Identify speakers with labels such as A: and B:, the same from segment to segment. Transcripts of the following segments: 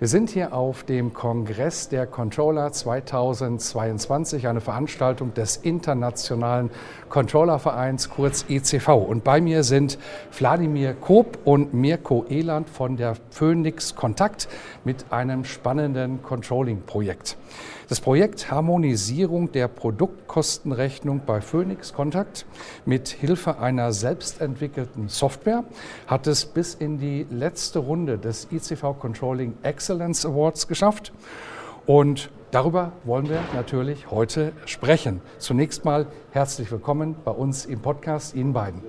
A: Wir sind hier auf dem Kongress der Controller 2022, eine Veranstaltung des Internationalen Controllervereins, kurz ECV. Und bei mir sind Wladimir Koop und Mirko Eland von der Phoenix Kontakt mit einem spannenden Controlling-Projekt. Das Projekt Harmonisierung der Produktkostenrechnung bei Phoenix Contact mit Hilfe einer selbstentwickelten Software hat es bis in die letzte Runde des ICV Controlling Excellence Awards geschafft. Und darüber wollen wir natürlich heute sprechen. Zunächst mal herzlich willkommen bei uns im Podcast, Ihnen beiden.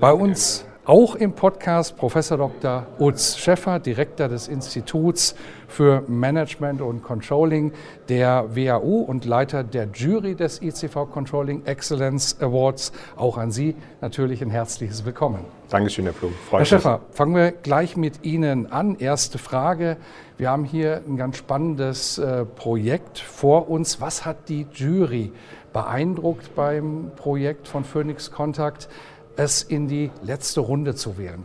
A: Bei uns auch im Podcast Professor Dr. Utz Schäffer, Direktor des Instituts für Management und Controlling der WAU und Leiter der Jury des ICV Controlling Excellence Awards. Auch an Sie natürlich ein herzliches Willkommen.
B: Dankeschön, Herr Blum.
A: Freut Herr Schäffer, fangen wir gleich mit Ihnen an. Erste Frage. Wir haben hier ein ganz spannendes äh, Projekt vor uns. Was hat die Jury beeindruckt beim Projekt von Phoenix Contact? Es in die letzte Runde zu wählen?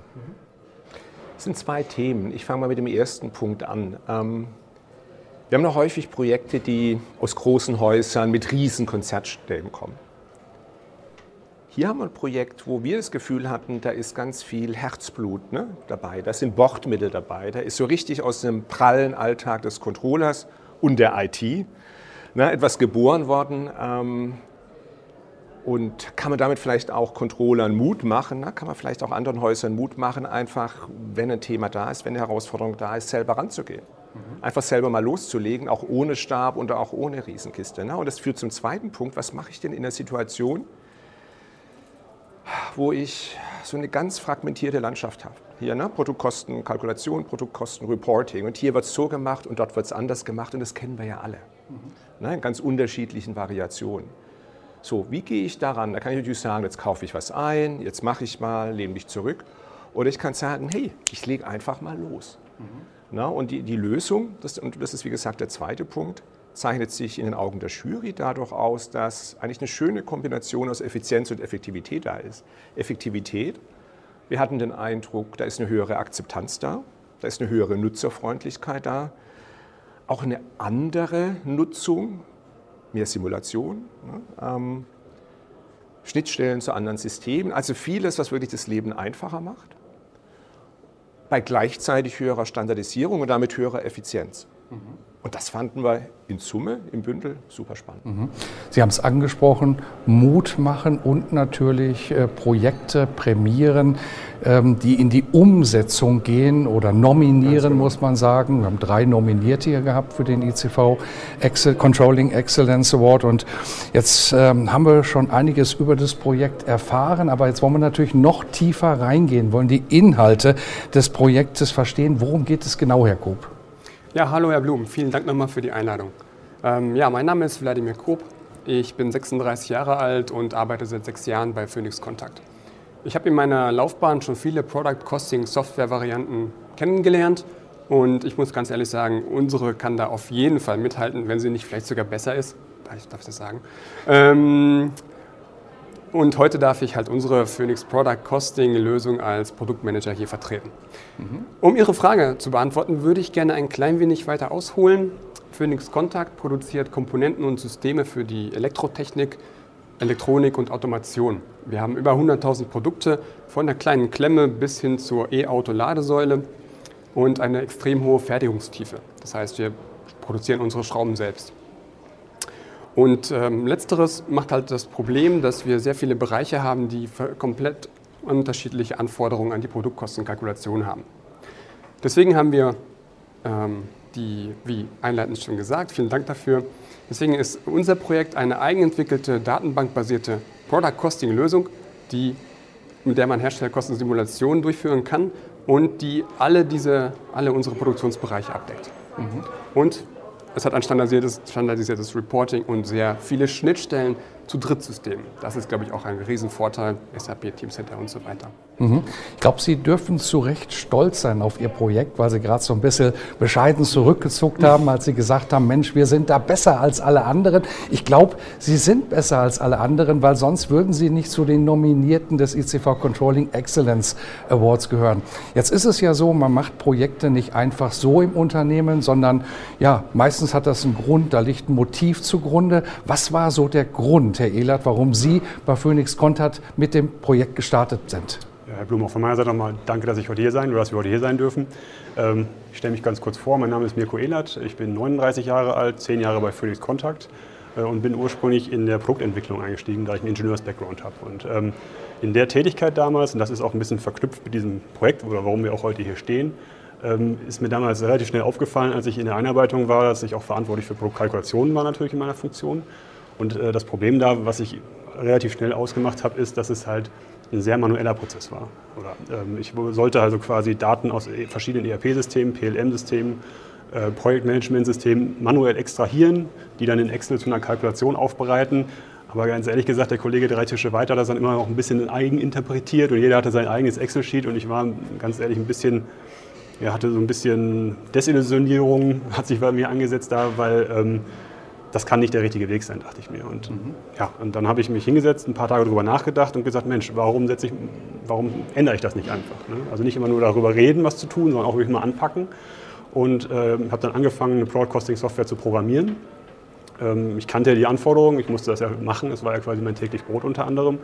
B: Es sind zwei Themen. Ich fange mal mit dem ersten Punkt an. Ähm, wir haben noch häufig Projekte, die aus großen Häusern mit riesen Konzertstellen kommen. Hier haben wir ein Projekt, wo wir das Gefühl hatten, da ist ganz viel Herzblut ne, dabei, da sind Bordmittel dabei, da ist so richtig aus dem prallen Alltag des Controllers und der IT ne, etwas geboren worden, ähm, und kann man damit vielleicht auch Controllern Mut machen? Na, kann man vielleicht auch anderen Häusern Mut machen, einfach, wenn ein Thema da ist, wenn eine Herausforderung da ist, selber ranzugehen? Mhm. Einfach selber mal loszulegen, auch ohne Stab und auch ohne Riesenkiste. Na, und das führt zum zweiten Punkt. Was mache ich denn in der Situation, wo ich so eine ganz fragmentierte Landschaft habe? Hier, ne? Produktkostenkalkulation, Produktkostenreporting. Und hier wird es so gemacht und dort wird es anders gemacht. Und das kennen wir ja alle. Mhm. Ne? In ganz unterschiedlichen Variationen. So, wie gehe ich daran? Da kann ich natürlich sagen, jetzt kaufe ich was ein, jetzt mache ich mal, lehne mich zurück. Oder ich kann sagen, hey, ich lege einfach mal los. Mhm. Na, und die, die Lösung, das, und das ist wie gesagt der zweite Punkt, zeichnet sich in den Augen der Jury dadurch aus, dass eigentlich eine schöne Kombination aus Effizienz und Effektivität da ist. Effektivität, wir hatten den Eindruck, da ist eine höhere Akzeptanz da, da ist eine höhere Nutzerfreundlichkeit da, auch eine andere Nutzung mehr Simulation, ne? ähm, Schnittstellen zu anderen Systemen, also vieles, was wirklich das Leben einfacher macht, bei gleichzeitig höherer Standardisierung und damit höherer Effizienz. Und das fanden wir in Summe im Bündel super spannend. Mhm.
A: Sie haben es angesprochen, Mut machen und natürlich äh, Projekte prämieren, ähm, die in die Umsetzung gehen oder nominieren, genau. muss man sagen. Wir haben drei Nominierte hier gehabt für den ICV Excel, Controlling Excellence Award. Und jetzt ähm, haben wir schon einiges über das Projekt erfahren, aber jetzt wollen wir natürlich noch tiefer reingehen, wollen die Inhalte des Projektes verstehen. Worum geht es genau, Herr Koop?
C: Ja, hallo Herr Blum, vielen Dank nochmal für die Einladung. Ähm, ja, mein Name ist Wladimir Koop. Ich bin 36 Jahre alt und arbeite seit sechs Jahren bei Phoenix Contact. Ich habe in meiner Laufbahn schon viele Product Costing Software Varianten kennengelernt und ich muss ganz ehrlich sagen, unsere kann da auf jeden Fall mithalten, wenn sie nicht vielleicht sogar besser ist. Ich darf das sagen. Ähm, und heute darf ich halt unsere Phoenix Product Costing Lösung als Produktmanager hier vertreten. Mhm. Um Ihre Frage zu beantworten, würde ich gerne ein klein wenig weiter ausholen. Phoenix Contact produziert Komponenten und Systeme für die Elektrotechnik, Elektronik und Automation. Wir haben über 100.000 Produkte von der kleinen Klemme bis hin zur E-Auto-Ladesäule und eine extrem hohe Fertigungstiefe. Das heißt, wir produzieren unsere Schrauben selbst. Und ähm, letzteres macht halt das Problem, dass wir sehr viele Bereiche haben, die komplett unterschiedliche Anforderungen an die Produktkostenkalkulation haben. Deswegen haben wir ähm, die, wie einleitend schon gesagt, vielen Dank dafür. Deswegen ist unser Projekt eine eigenentwickelte, datenbankbasierte Product Costing Lösung, die, mit der man Herstellerkostensimulationen durchführen kann und die alle, diese, alle unsere Produktionsbereiche abdeckt. Mhm. Und es hat ein standardisiertes, standardisiertes Reporting und sehr viele Schnittstellen zu Drittsystemen. Das ist, glaube ich, auch ein Riesenvorteil, SAP Teamcenter und so weiter.
A: Mhm. Ich glaube, Sie dürfen zu Recht stolz sein auf Ihr Projekt, weil Sie gerade so ein bisschen bescheiden zurückgezuckt haben, als Sie gesagt haben, Mensch, wir sind da besser als alle anderen. Ich glaube, Sie sind besser als alle anderen, weil sonst würden Sie nicht zu den Nominierten des ICV Controlling Excellence Awards gehören. Jetzt ist es ja so, man macht Projekte nicht einfach so im Unternehmen, sondern ja, meistens hat das einen Grund, da liegt ein Motiv zugrunde. Was war so der Grund, Herr Ehlert, warum Sie bei Phoenix Contact mit dem Projekt gestartet sind?
D: Herr Blum, auch von meiner Seite nochmal danke, dass ich heute hier sein oder dass wir heute hier sein dürfen. Ähm, ich stelle mich ganz kurz vor. Mein Name ist Mirko Ehlert. Ich bin 39 Jahre alt, 10 Jahre bei Phoenix Contact äh, und bin ursprünglich in der Produktentwicklung eingestiegen, da ich einen Ingenieurs-Background habe. Und ähm, in der Tätigkeit damals, und das ist auch ein bisschen verknüpft mit diesem Projekt oder warum wir auch heute hier stehen, ähm, ist mir damals relativ schnell aufgefallen, als ich in der Einarbeitung war, dass ich auch verantwortlich für Produktkalkulationen war natürlich in meiner Funktion. Und äh, das Problem da, was ich relativ schnell ausgemacht habe, ist, dass es halt ein sehr manueller Prozess war. Oder, ähm, ich sollte also quasi Daten aus e, verschiedenen ERP-Systemen, PLM-Systemen, äh, Projektmanagement-Systemen manuell extrahieren, die dann in Excel zu einer Kalkulation aufbereiten. Aber ganz ehrlich gesagt, der Kollege drei Tische weiter hat das dann immer noch ein bisschen eigen interpretiert und jeder hatte sein eigenes Excel-Sheet und ich war ganz ehrlich ein bisschen, ja, hatte so ein bisschen Desillusionierung, hat sich bei mir angesetzt da, weil ähm, das kann nicht der richtige Weg sein, dachte ich mir. Und, mhm. ja, und dann habe ich mich hingesetzt, ein paar Tage darüber nachgedacht und gesagt, Mensch, warum, ich, warum ändere ich das nicht einfach? Ne? Also nicht immer nur darüber reden, was zu tun, sondern auch wirklich mal anpacken. Und äh, habe dann angefangen, eine Broadcasting-Software zu programmieren. Ähm, ich kannte ja die Anforderungen, ich musste das ja machen, es war ja quasi mein täglich Brot unter anderem.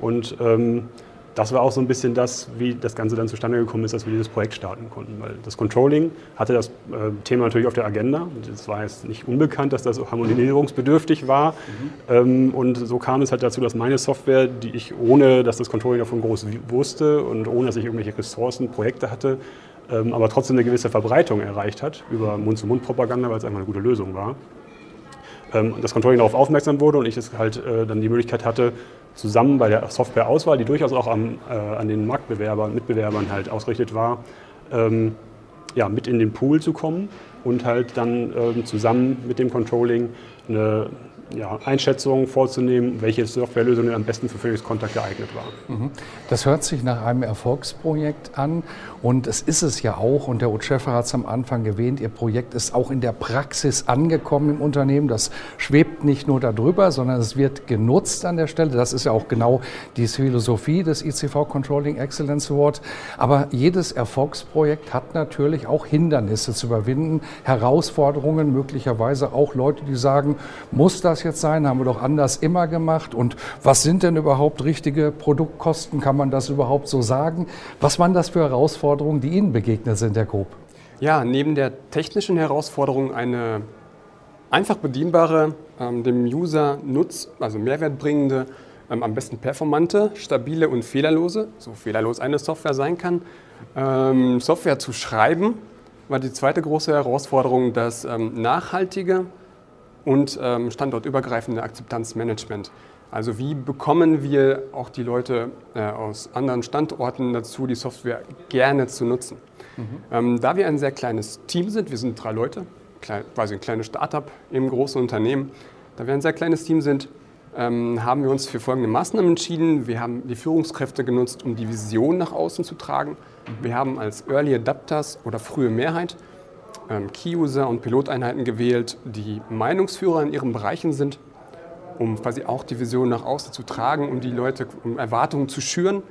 D: Und ähm, das war auch so ein bisschen das, wie das Ganze dann zustande gekommen ist, dass wir dieses Projekt starten konnten. Weil das Controlling hatte das äh, Thema natürlich auf der Agenda. Es war jetzt nicht unbekannt, dass das harmonisierungsbedürftig war. Mhm. Ähm, und so kam es halt dazu, dass meine Software, die ich ohne, dass das Controlling davon groß wusste und ohne, dass ich irgendwelche Ressourcen, Projekte hatte, ähm, aber trotzdem eine gewisse Verbreitung erreicht hat über Mund-zu-Mund-Propaganda, weil es einfach eine gute Lösung war. Ähm, das Controlling darauf aufmerksam wurde und ich es halt äh, dann die Möglichkeit hatte, zusammen bei der Softwareauswahl, die durchaus auch am, äh, an den Marktbewerbern, Mitbewerbern halt ausgerichtet war, ähm, ja, mit in den Pool zu kommen und halt dann ähm, zusammen mit dem Controlling eine ja, Einschätzungen vorzunehmen, welche Softwarelösung am besten für Phoenix Contact geeignet war.
A: Mhm. Das hört sich nach einem Erfolgsprojekt an und es ist es ja auch. Und der Utscheffer hat es am Anfang erwähnt, Ihr Projekt ist auch in der Praxis angekommen im Unternehmen. Das schwebt nicht nur darüber, sondern es wird genutzt an der Stelle. Das ist ja auch genau die Philosophie des ICV Controlling Excellence Award. Aber jedes Erfolgsprojekt hat natürlich auch Hindernisse zu überwinden, Herausforderungen, möglicherweise auch Leute, die sagen, muss das jetzt sein? Haben wir doch anders immer gemacht. Und was sind denn überhaupt richtige Produktkosten? Kann man das überhaupt so sagen? Was waren das für Herausforderungen, die Ihnen begegnet sind, Herr Grob?
C: Ja, neben der technischen Herausforderung eine einfach bedienbare, ähm, dem User Nutz, also Mehrwert bringende, ähm, am besten performante, stabile und fehlerlose, so fehlerlos eine Software sein kann. Ähm, Software zu schreiben war die zweite große Herausforderung, das ähm, nachhaltige und ähm, standortübergreifende Akzeptanzmanagement. Also wie bekommen wir auch die Leute äh, aus anderen Standorten dazu, die Software gerne zu nutzen? Mhm. Ähm, da wir ein sehr kleines Team sind, wir sind drei Leute, klein, quasi ein kleines Startup im großen Unternehmen, da wir ein sehr kleines Team sind, ähm, haben wir uns für folgende Maßnahmen entschieden. Wir haben die Führungskräfte genutzt, um die Vision nach außen zu tragen. Mhm. Wir haben als Early Adapters oder frühe Mehrheit Key-User und Piloteinheiten gewählt, die Meinungsführer in ihren Bereichen sind, um quasi auch die Vision nach außen zu tragen, um die Leute, um Erwartungen zu schüren,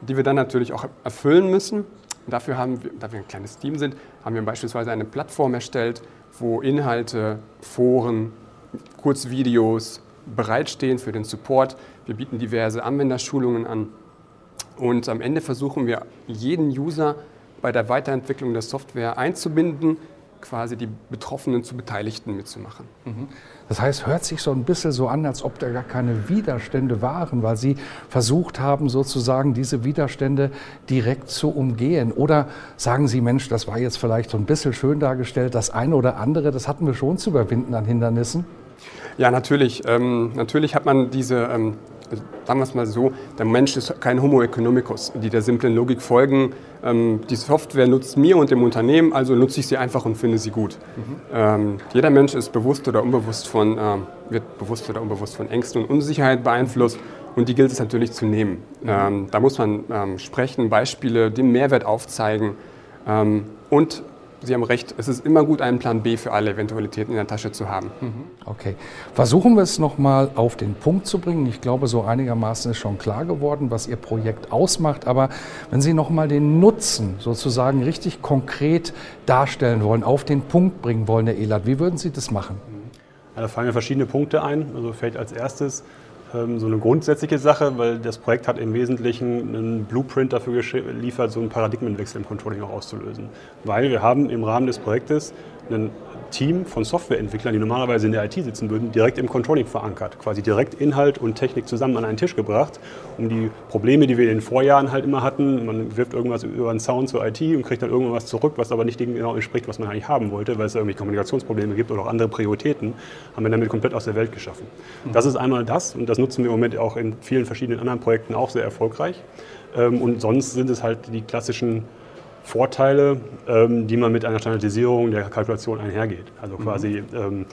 C: die wir dann natürlich auch erfüllen müssen. Dafür haben wir, da wir ein kleines Team sind, haben wir beispielsweise eine Plattform erstellt, wo Inhalte, Foren, Kurzvideos bereitstehen für den Support. Wir bieten diverse Anwenderschulungen an. Und am Ende versuchen wir, jeden User bei der Weiterentwicklung der Software einzubinden, quasi die Betroffenen zu Beteiligten mitzumachen.
A: Mhm. Das heißt, hört sich so ein bisschen so an, als ob da gar keine Widerstände waren, weil Sie versucht haben, sozusagen diese Widerstände direkt zu umgehen. Oder sagen Sie, Mensch, das war jetzt vielleicht so ein bisschen schön dargestellt, das eine oder andere, das hatten wir schon zu überwinden an Hindernissen?
C: Ja, natürlich. Ähm, natürlich hat man diese ähm, sagen wir es mal so, der Mensch ist kein Homo economicus, die der simplen Logik folgen. Ähm, die Software nutzt mir und dem Unternehmen, also nutze ich sie einfach und finde sie gut. Mhm. Ähm, jeder Mensch ist bewusst oder unbewusst von, ähm, wird bewusst oder unbewusst von Ängsten und Unsicherheit beeinflusst und die gilt es natürlich zu nehmen. Mhm. Ähm, da muss man ähm, sprechen, Beispiele, den Mehrwert aufzeigen ähm, und Sie haben recht, es ist immer gut, einen Plan B für alle Eventualitäten in der Tasche zu haben. Mhm.
A: Okay. Versuchen wir es nochmal auf den Punkt zu bringen. Ich glaube, so einigermaßen ist schon klar geworden, was Ihr Projekt ausmacht. Aber wenn Sie nochmal den Nutzen sozusagen richtig konkret darstellen wollen, auf den Punkt bringen wollen, Herr Ehlert, wie würden Sie das machen?
D: Ja, da fallen ja verschiedene Punkte ein. Also fällt als erstes so eine grundsätzliche Sache, weil das Projekt hat im Wesentlichen einen Blueprint dafür geliefert, so einen Paradigmenwechsel im Controlling auch auszulösen. Weil wir haben im Rahmen des Projektes einen Team von Softwareentwicklern, die normalerweise in der IT sitzen würden, direkt im Controlling verankert. Quasi direkt Inhalt und Technik zusammen an einen Tisch gebracht, um die Probleme, die wir in den Vorjahren halt immer hatten, man wirft irgendwas über einen Sound zur IT und kriegt dann irgendwas zurück, was aber nicht dem genau entspricht, was man eigentlich haben wollte, weil es irgendwie Kommunikationsprobleme gibt oder auch andere Prioritäten, haben wir damit komplett aus der Welt geschaffen. Mhm. Das ist einmal das und das nutzen wir im Moment auch in vielen verschiedenen anderen Projekten auch sehr erfolgreich. Ähm, und sonst sind es halt die klassischen Vorteile, ähm, die man mit einer Standardisierung der Kalkulation einhergeht. Also mhm. quasi ähm,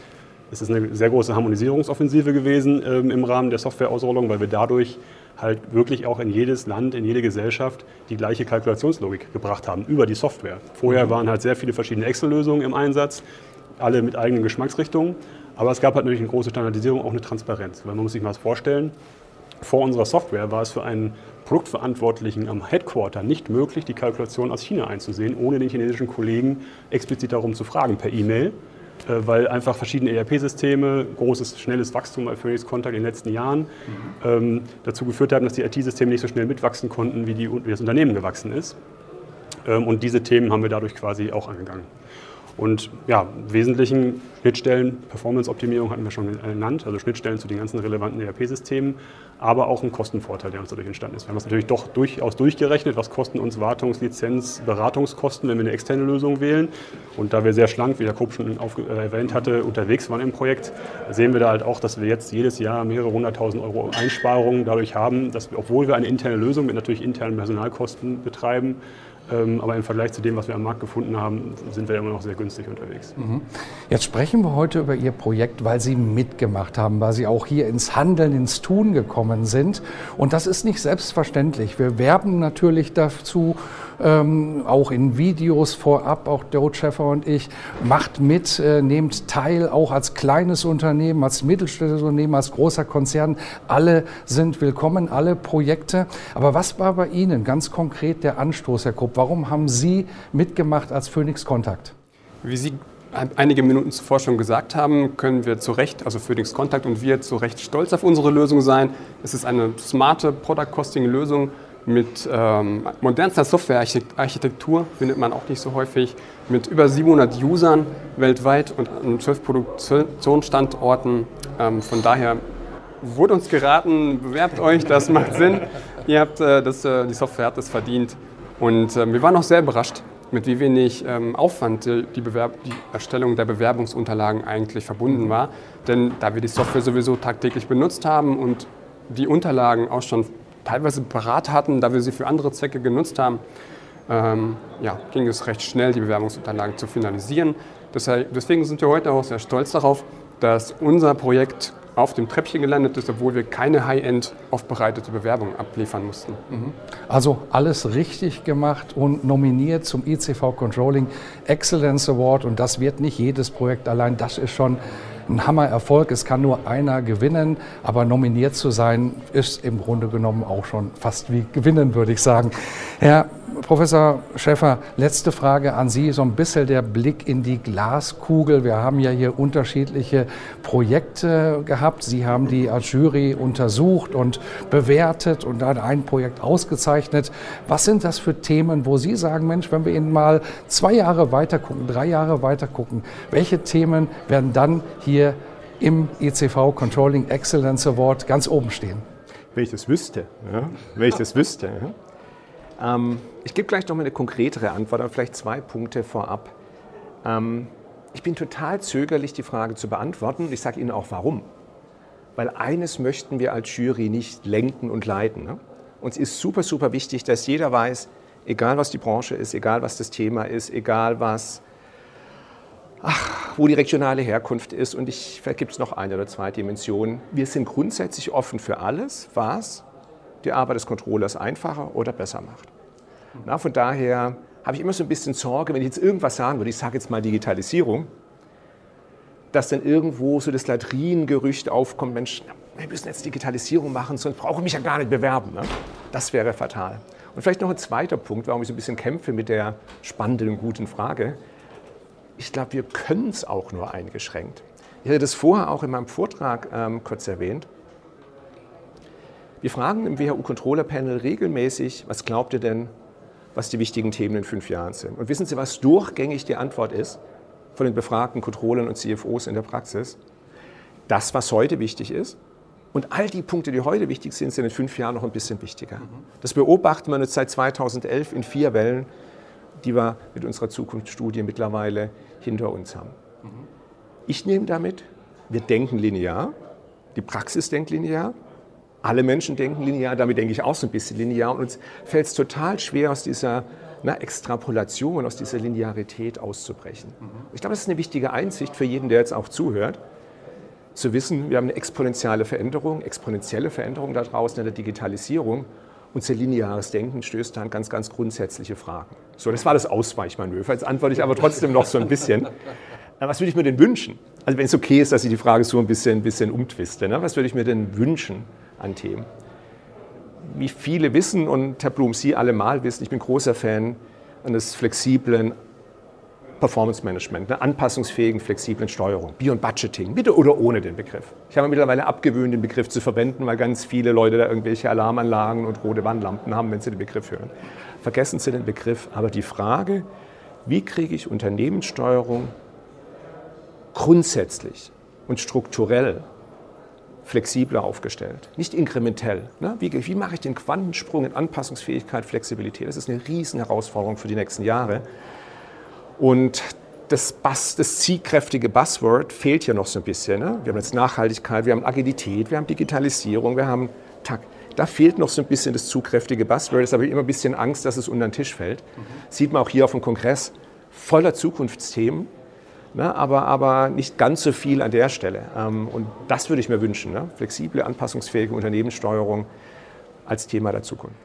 D: es ist eine sehr große Harmonisierungsoffensive gewesen ähm, im Rahmen der Softwareausrollung, weil wir dadurch halt wirklich auch in jedes Land, in jede Gesellschaft die gleiche Kalkulationslogik gebracht haben über die Software. Vorher mhm. waren halt sehr viele verschiedene Excel-Lösungen im Einsatz, alle mit eigenen Geschmacksrichtungen. Aber es gab halt natürlich eine große Standardisierung, auch eine Transparenz. Weil man muss sich mal vorstellen, vor unserer Software war es für einen Produktverantwortlichen am Headquarter nicht möglich, die Kalkulation aus China einzusehen, ohne den chinesischen Kollegen explizit darum zu fragen per E-Mail, äh, weil einfach verschiedene ERP-Systeme, großes, schnelles Wachstum bei Phoenix Contact in den letzten Jahren mhm. ähm, dazu geführt haben, dass die IT-Systeme nicht so schnell mitwachsen konnten, wie, die, wie das Unternehmen gewachsen ist. Ähm, und diese Themen haben wir dadurch quasi auch angegangen. Und ja, Wesentlichen Schnittstellen, Performance-Optimierung hatten wir schon genannt, also Schnittstellen zu den ganzen relevanten ERP-Systemen, aber auch ein Kostenvorteil, der uns dadurch entstanden ist. Wir haben es natürlich doch durchaus durchgerechnet, was kosten uns Wartungs-, Lizenz-, Beratungskosten, wenn wir eine externe Lösung wählen. Und da wir sehr schlank, wie der Koop schon äh, erwähnt hatte, unterwegs waren im Projekt, sehen wir da halt auch, dass wir jetzt jedes Jahr mehrere hunderttausend Euro Einsparungen dadurch haben, dass wir, obwohl wir eine interne Lösung mit natürlich internen Personalkosten betreiben, aber im Vergleich zu dem, was wir am Markt gefunden haben, sind wir immer noch sehr günstig unterwegs. Mhm.
A: Jetzt sprechen wir heute über Ihr Projekt, weil Sie mitgemacht haben, weil Sie auch hier ins Handeln, ins Tun gekommen sind. Und das ist nicht selbstverständlich. Wir werben natürlich dazu, ähm, auch in Videos vorab, auch Joe Schäfer und ich, macht mit, äh, nehmt teil, auch als kleines Unternehmen, als mittelständisches Unternehmen, als großer Konzern. Alle sind willkommen, alle Projekte. Aber was war bei Ihnen ganz konkret der Anstoß, Herr Krupp? Warum haben Sie mitgemacht als Phoenix Kontakt?
C: Wie Sie einige Minuten zuvor schon gesagt haben, können wir zu Recht, also Phoenix Contact und wir zu Recht stolz auf unsere Lösung sein. Es ist eine smarte Product Costing Lösung mit ähm, modernster Softwarearchitektur, findet man auch nicht so häufig, mit über 700 Usern weltweit und an 12 Produktionsstandorten. Ähm, von daher wurde uns geraten, bewerbt euch, das macht Sinn. Ihr habt äh, das, äh, die Software hat es verdient. Und äh, wir waren auch sehr überrascht, mit wie wenig ähm, Aufwand die, die, die, Erstellung der Bewerbungsunterlagen eigentlich verbunden war. Denn da wir die Software sowieso tagtäglich benutzt haben und die Unterlagen auch schon teilweise parat hatten, da wir sie für andere Zwecke genutzt haben, ähm, ja, ging es recht schnell, die Bewerbungsunterlagen zu finalisieren. Deswegen sind wir heute auch sehr stolz darauf, dass unser Projekt auf dem Treppchen gelandet ist, obwohl wir keine High-End aufbereitete Bewerbung abliefern mussten. Mhm.
A: Also alles richtig gemacht und nominiert zum ICV Controlling Excellence Award und das wird nicht jedes Projekt allein, das ist schon ein Hammererfolg. Es kann nur einer gewinnen, aber nominiert zu sein ist im Grunde genommen auch schon fast wie gewinnen, würde ich sagen. Herr Professor Schäffer, letzte Frage an Sie, so ein bisschen der Blick in die Glaskugel. Wir haben ja hier unterschiedliche Projekte gehabt. Sie haben die als Jury untersucht und bewertet und dann ein Projekt ausgezeichnet. Was sind das für Themen, wo Sie sagen, Mensch, wenn wir Ihnen mal zwei Jahre weiter gucken, drei Jahre weiter gucken, welche Themen werden dann hier im ECV Controlling Excellence Award ganz oben stehen?
B: Wenn ich das wüsste, ja? wenn ich das wüsste. Ja? Ähm, ich gebe gleich noch mal eine konkretere Antwort, aber vielleicht zwei Punkte vorab. Ähm, ich bin total zögerlich, die Frage zu beantworten. Ich sage Ihnen auch warum. Weil eines möchten wir als Jury nicht lenken und leiten. Ne? Uns ist super, super wichtig, dass jeder weiß, egal was die Branche ist, egal was das Thema ist, egal was, ach, wo die regionale Herkunft ist. Und ich, vielleicht gibt es noch eine oder zwei Dimensionen. Wir sind grundsätzlich offen für alles, was die Arbeit des Controllers einfacher oder besser macht. Na, von daher habe ich immer so ein bisschen Sorge, wenn ich jetzt irgendwas sagen würde, ich sage jetzt mal Digitalisierung, dass dann irgendwo so das Latrinengerücht aufkommt, Mensch, wir müssen jetzt Digitalisierung machen, sonst brauche ich mich ja gar nicht bewerben. Ne? Das wäre fatal. Und vielleicht noch ein zweiter Punkt, warum ich so ein bisschen kämpfe mit der spannenden und guten Frage. Ich glaube, wir können es auch nur eingeschränkt. Ich hatte das vorher auch in meinem Vortrag ähm, kurz erwähnt. Wir fragen im WHU-Controller-Panel regelmäßig, was glaubt ihr denn, was die wichtigen Themen in fünf Jahren sind? Und wissen Sie, was durchgängig die Antwort ist von den befragten Controllern und CFOs in der Praxis? Das, was heute wichtig ist. Und all die Punkte, die heute wichtig sind, sind in fünf Jahren noch ein bisschen wichtiger. Das beobachten wir jetzt seit 2011 in vier Wellen, die wir mit unserer Zukunftsstudie mittlerweile hinter uns haben. Ich nehme damit, wir denken linear, die Praxis denkt linear, alle Menschen denken linear, damit denke ich auch so ein bisschen linear. Und uns fällt es total schwer, aus dieser na, Extrapolation, aus dieser Linearität auszubrechen. Mhm. Ich glaube, das ist eine wichtige Einsicht für jeden, der jetzt auch zuhört, zu wissen, wir haben eine exponentielle Veränderung, exponentielle Veränderung da draußen in der Digitalisierung. Unser lineares Denken stößt an ganz, ganz grundsätzliche Fragen. So, das war das Ausweichmanöver. Jetzt antworte ich aber trotzdem noch so ein bisschen. Was würde ich mir denn wünschen? Also wenn es okay ist, dass ich die Frage so ein bisschen, ein bisschen umtwiste. Ne? Was würde ich mir denn wünschen? An Themen. Wie viele wissen und Herr Blum, Sie alle mal wissen, ich bin großer Fan eines flexiblen Performance Management, einer anpassungsfähigen, flexiblen Steuerung, Bio- und Budgeting, mit oder ohne den Begriff. Ich habe mir mittlerweile abgewöhnt, den Begriff zu verwenden, weil ganz viele Leute da irgendwelche Alarmanlagen und rote Wandlampen haben, wenn sie den Begriff hören. Vergessen Sie den Begriff, aber die Frage, wie kriege ich Unternehmenssteuerung grundsätzlich und strukturell flexibler aufgestellt, nicht inkrementell. Ne? Wie, wie, mache ich den Quantensprung in Anpassungsfähigkeit, Flexibilität? Das ist eine riesen Herausforderung für die nächsten Jahre. Und das, Buzz, das zielkräftige Buzzword fehlt hier noch so ein bisschen. Ne? Wir haben jetzt Nachhaltigkeit, wir haben Agilität, wir haben Digitalisierung, wir haben Takt. Da fehlt noch so ein bisschen das zugkräftige Buzzword. Deshalb habe ich immer ein bisschen Angst, dass es unter den Tisch fällt. Mhm. Sieht man auch hier auf dem Kongress voller Zukunftsthemen ne, aber, aber nicht ganz so viel an der Stelle. Ähm, und das würde ich mir wünschen, ne? flexible, anpassungsfähige Unternehmenssteuerung als Thema der Zukunft.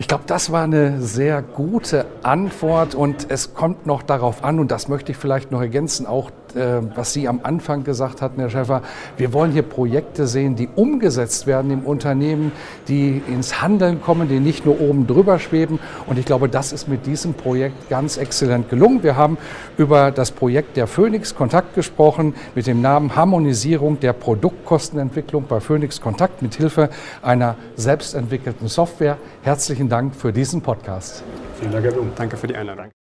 A: Ich glaube, das war eine sehr gute Antwort und es kommt noch darauf an, und das möchte ich vielleicht noch ergänzen, auch was Sie am Anfang gesagt hatten, Herr Schäfer, wir wollen hier Projekte sehen, die umgesetzt werden im Unternehmen, die ins Handeln kommen, die nicht nur oben drüber schweben. Und ich glaube, das ist mit diesem Projekt ganz exzellent gelungen. Wir haben über das Projekt der Phoenix Kontakt gesprochen mit dem Namen Harmonisierung der Produktkostenentwicklung bei Phoenix Kontakt mit Hilfe einer selbstentwickelten Software. Herzlichen Dank für diesen Podcast.
C: Vielen Dank, Herr Blum. Danke für die Einladung.